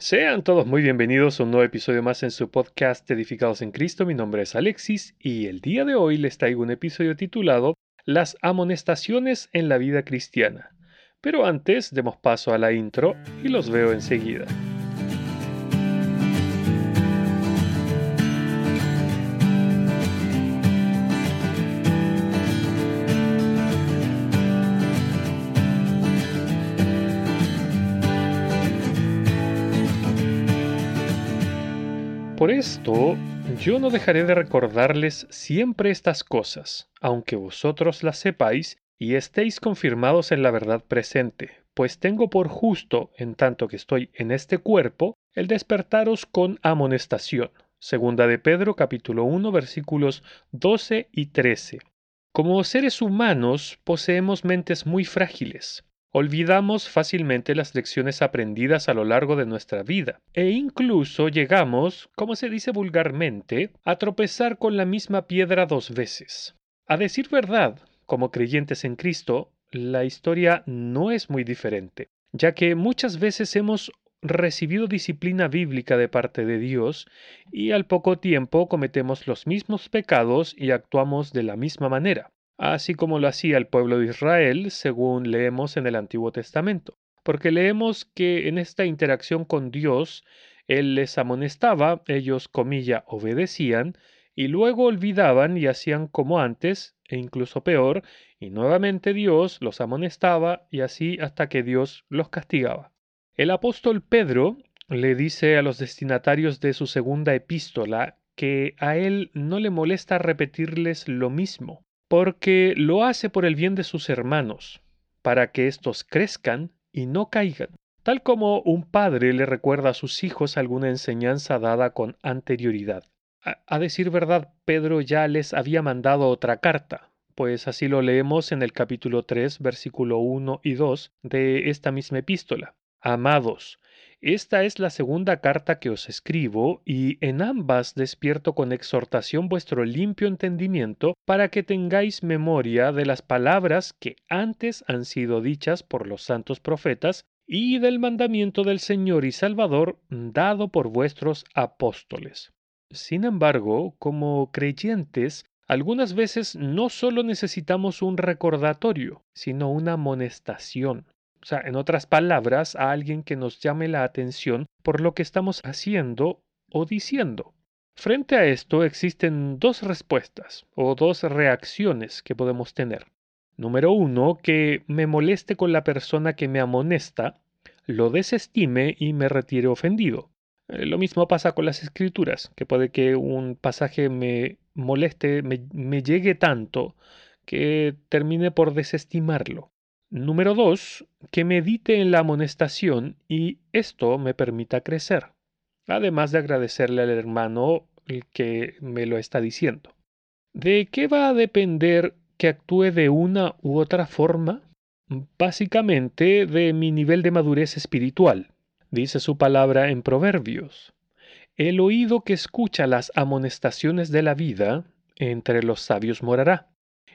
Sean todos muy bienvenidos a un nuevo episodio más en su podcast Edificados en Cristo. Mi nombre es Alexis y el día de hoy les traigo un episodio titulado Las amonestaciones en la vida cristiana. Pero antes demos paso a la intro y los veo enseguida. Por esto, yo no dejaré de recordarles siempre estas cosas, aunque vosotros las sepáis y estéis confirmados en la verdad presente, pues tengo por justo, en tanto que estoy en este cuerpo, el despertaros con amonestación. Segunda de Pedro capítulo 1 versículos 12 y 13. Como seres humanos poseemos mentes muy frágiles, Olvidamos fácilmente las lecciones aprendidas a lo largo de nuestra vida e incluso llegamos, como se dice vulgarmente, a tropezar con la misma piedra dos veces. A decir verdad, como creyentes en Cristo, la historia no es muy diferente, ya que muchas veces hemos recibido disciplina bíblica de parte de Dios y al poco tiempo cometemos los mismos pecados y actuamos de la misma manera así como lo hacía el pueblo de Israel, según leemos en el Antiguo Testamento. Porque leemos que en esta interacción con Dios, Él les amonestaba, ellos, comilla, obedecían, y luego olvidaban y hacían como antes, e incluso peor, y nuevamente Dios los amonestaba, y así hasta que Dios los castigaba. El apóstol Pedro le dice a los destinatarios de su segunda epístola que a él no le molesta repetirles lo mismo, porque lo hace por el bien de sus hermanos, para que éstos crezcan y no caigan, tal como un padre le recuerda a sus hijos alguna enseñanza dada con anterioridad. A, decir verdad, Pedro ya les había mandado otra carta, pues así lo leemos en el capítulo 3, versículo 1 y 2 de esta misma epístola. Amados, esta es la segunda carta que os escribo, y en ambas despierto con exhortación vuestro limpio entendimiento, para que tengáis memoria de las palabras que antes han sido dichas por los santos profetas, y del mandamiento del Señor y Salvador dado por vuestros apóstoles. Sin embargo, como creyentes, algunas veces no solo necesitamos un recordatorio, sino una amonestación. O sea, en otras palabras, a alguien que nos llame la atención por lo que estamos haciendo o diciendo. Frente a esto existen dos respuestas o dos reacciones que podemos tener. Número uno, que me moleste con la persona que me amonesta, lo desestime y me retire ofendido. Eh, lo mismo pasa con las escrituras, que puede que un pasaje me moleste, me, me llegue tanto que termine por desestimarlo. Número dos, que medite en la amonestación y esto me permita crecer, además de agradecerle al hermano el que me lo está diciendo. ¿De qué va a depender que actúe de una u otra forma? Básicamente de mi nivel de madurez espiritual. Dice su palabra en Proverbios. El oído que escucha las amonestaciones de la vida, entre los sabios morará.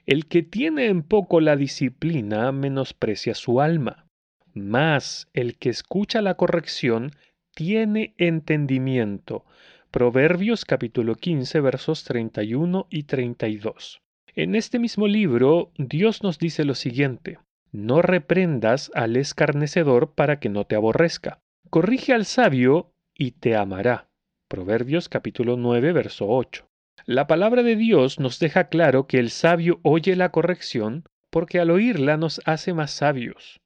El que tiene en poco la disciplina menosprecia su alma, mas el que escucha la corrección tiene entendimiento. Proverbios capítulo 15 versos 31 y 32. En este mismo libro Dios nos dice lo siguiente, no reprendas al escarnecedor para que no te aborrezca. Corrige al sabio y te amará. Proverbios capítulo 9 verso 8. La palabra de Dios nos deja claro que el sabio oye la corrección porque al oírla nos hace más sabios,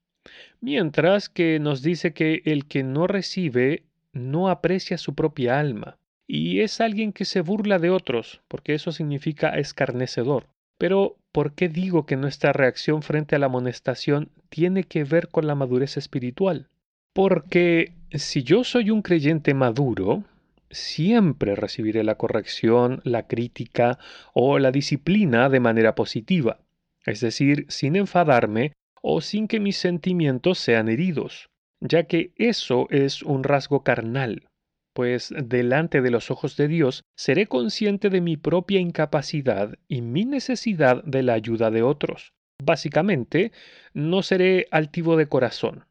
mientras que nos dice que el que no recibe no aprecia su propia alma, y es alguien que se burla de otros, porque eso significa escarnecedor. Pero, ¿por qué digo que nuestra reacción frente a la amonestación tiene que ver con la madurez espiritual? Porque si yo soy un creyente maduro, siempre recibiré la corrección, la crítica o la disciplina de manera positiva, es decir, sin enfadarme o sin que mis sentimientos sean heridos, ya que eso es un rasgo carnal, pues delante de los ojos de Dios seré consciente de mi propia incapacidad y mi necesidad de la ayuda de otros. Básicamente, no seré altivo de corazón,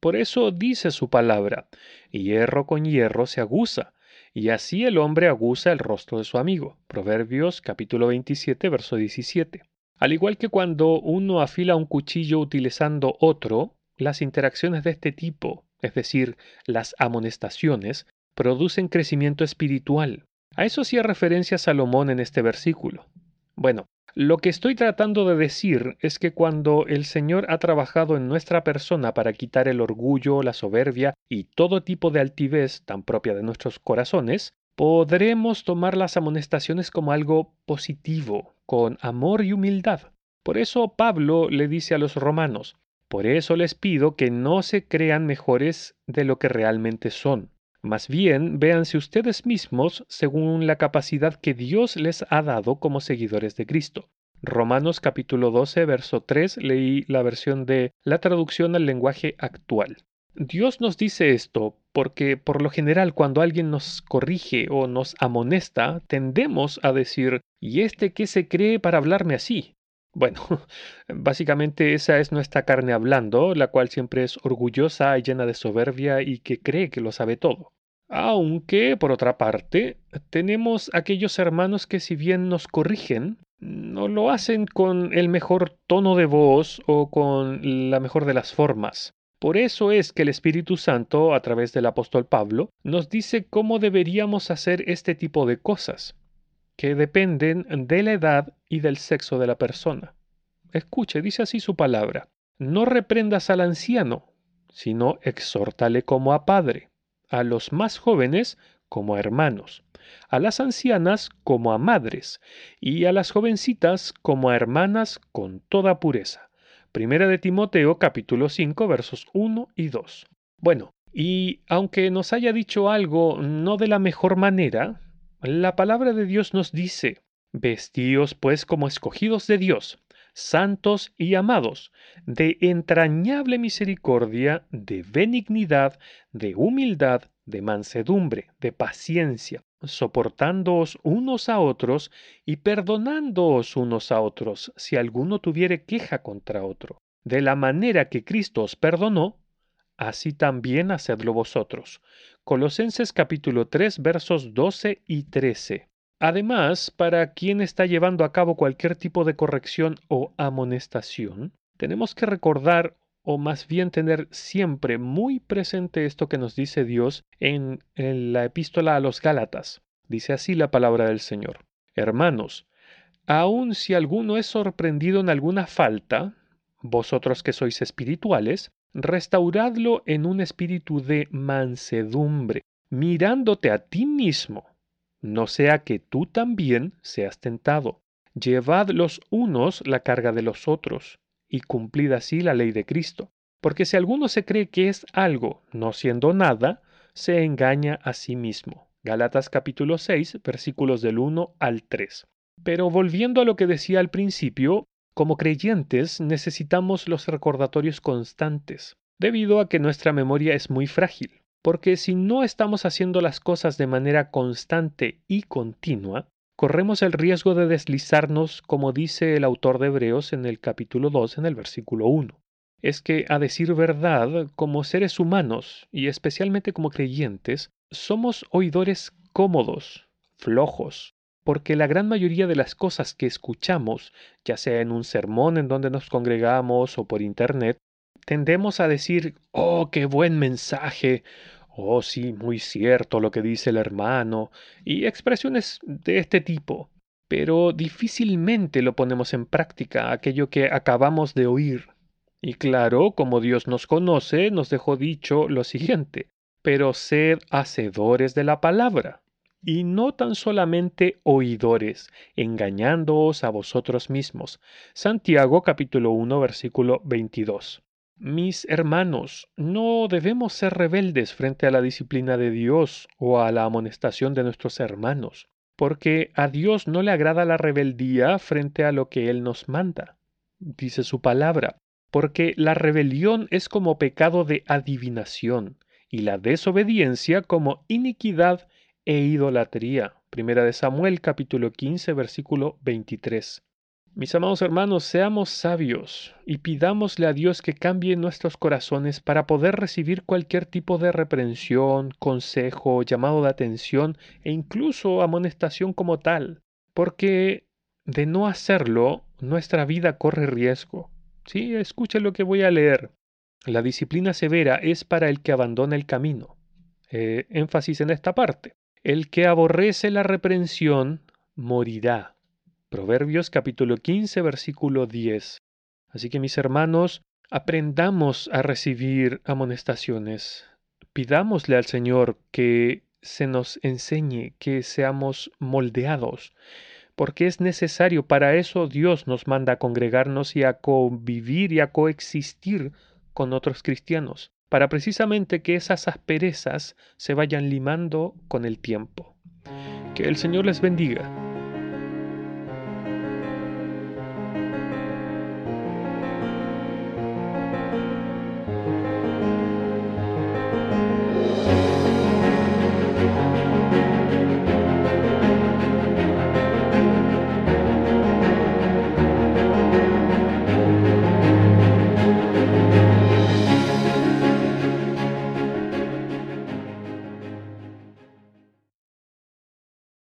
Por eso dice su palabra, hierro con hierro se aguza, y así el hombre aguza el rostro de su amigo. Proverbios capítulo 27, verso 17. Al igual que cuando uno afila un cuchillo utilizando otro, las interacciones de este tipo, es decir, las amonestaciones, producen crecimiento espiritual. A eso hacía referencia Salomón en este versículo. Bueno, lo que estoy tratando de decir es que cuando el Señor ha trabajado en nuestra persona para quitar el orgullo, la soberbia y todo tipo de altivez tan propia de nuestros corazones, podremos tomar las amonestaciones como algo positivo, con amor y humildad. Por eso Pablo le dice a los romanos, por eso les pido que no se crean mejores de lo que realmente son. Más bien, véanse ustedes mismos según la capacidad que Dios les ha dado como seguidores de Cristo. Romanos capítulo 12, verso 3, leí la versión de la traducción al lenguaje actual. Dios nos dice esto porque por lo general cuando alguien nos corrige o nos amonesta, tendemos a decir, ¿y este qué se cree para hablarme así? Bueno, básicamente esa es nuestra carne hablando, la cual siempre es orgullosa y llena de soberbia y que cree que lo sabe todo. Aunque, por otra parte, tenemos aquellos hermanos que si bien nos corrigen, no lo hacen con el mejor tono de voz o con la mejor de las formas. Por eso es que el Espíritu Santo, a través del apóstol Pablo, nos dice cómo deberíamos hacer este tipo de cosas que dependen de la edad y del sexo de la persona. Escuche, dice así su palabra. No reprendas al anciano, sino exhórtale como a padre, a los más jóvenes como a hermanos, a las ancianas como a madres, y a las jovencitas como a hermanas con toda pureza. Primera de Timoteo capítulo 5 versos 1 y 2. Bueno, y aunque nos haya dicho algo no de la mejor manera, la palabra de Dios nos dice, Vestíos pues como escogidos de Dios, santos y amados, de entrañable misericordia, de benignidad, de humildad, de mansedumbre, de paciencia, soportándoos unos a otros y perdonándoos unos a otros si alguno tuviere queja contra otro. De la manera que Cristo os perdonó, así también hacedlo vosotros. Colosenses capítulo 3 versos 12 y 13. Además, para quien está llevando a cabo cualquier tipo de corrección o amonestación, tenemos que recordar o más bien tener siempre muy presente esto que nos dice Dios en, en la epístola a los Gálatas. Dice así la palabra del Señor. Hermanos, aun si alguno es sorprendido en alguna falta, vosotros que sois espirituales, restauradlo en un espíritu de mansedumbre, mirándote a ti mismo, no sea que tú también seas tentado. Llevad los unos la carga de los otros, y cumplid así la ley de Cristo. Porque si alguno se cree que es algo, no siendo nada, se engaña a sí mismo. Galatas capítulo 6, versículos del 1 al 3. Pero volviendo a lo que decía al principio, como creyentes necesitamos los recordatorios constantes, debido a que nuestra memoria es muy frágil, porque si no estamos haciendo las cosas de manera constante y continua, corremos el riesgo de deslizarnos, como dice el autor de Hebreos en el capítulo 2, en el versículo 1. Es que, a decir verdad, como seres humanos, y especialmente como creyentes, somos oidores cómodos, flojos, porque la gran mayoría de las cosas que escuchamos, ya sea en un sermón en donde nos congregamos o por internet, tendemos a decir, oh, qué buen mensaje, oh, sí, muy cierto lo que dice el hermano, y expresiones de este tipo, pero difícilmente lo ponemos en práctica aquello que acabamos de oír. Y claro, como Dios nos conoce, nos dejó dicho lo siguiente, pero sed hacedores de la palabra y no tan solamente oidores, engañándoos a vosotros mismos. Santiago capítulo 1 versículo 22. Mis hermanos, no debemos ser rebeldes frente a la disciplina de Dios o a la amonestación de nuestros hermanos, porque a Dios no le agrada la rebeldía frente a lo que Él nos manda. Dice su palabra, porque la rebelión es como pecado de adivinación, y la desobediencia como iniquidad e idolatría. Primera de Samuel capítulo 15 versículo 23. Mis amados hermanos, seamos sabios y pidámosle a Dios que cambie nuestros corazones para poder recibir cualquier tipo de reprensión, consejo, llamado de atención e incluso amonestación como tal, porque de no hacerlo, nuestra vida corre riesgo. Sí, escuche lo que voy a leer. La disciplina severa es para el que abandona el camino. Eh, énfasis en esta parte. El que aborrece la reprensión morirá. Proverbios capítulo 15, versículo 10. Así que mis hermanos, aprendamos a recibir amonestaciones. Pidámosle al Señor que se nos enseñe, que seamos moldeados, porque es necesario, para eso Dios nos manda a congregarnos y a convivir y a coexistir con otros cristianos, para precisamente que esas asperezas se vayan limando con el tiempo. Que el Señor les bendiga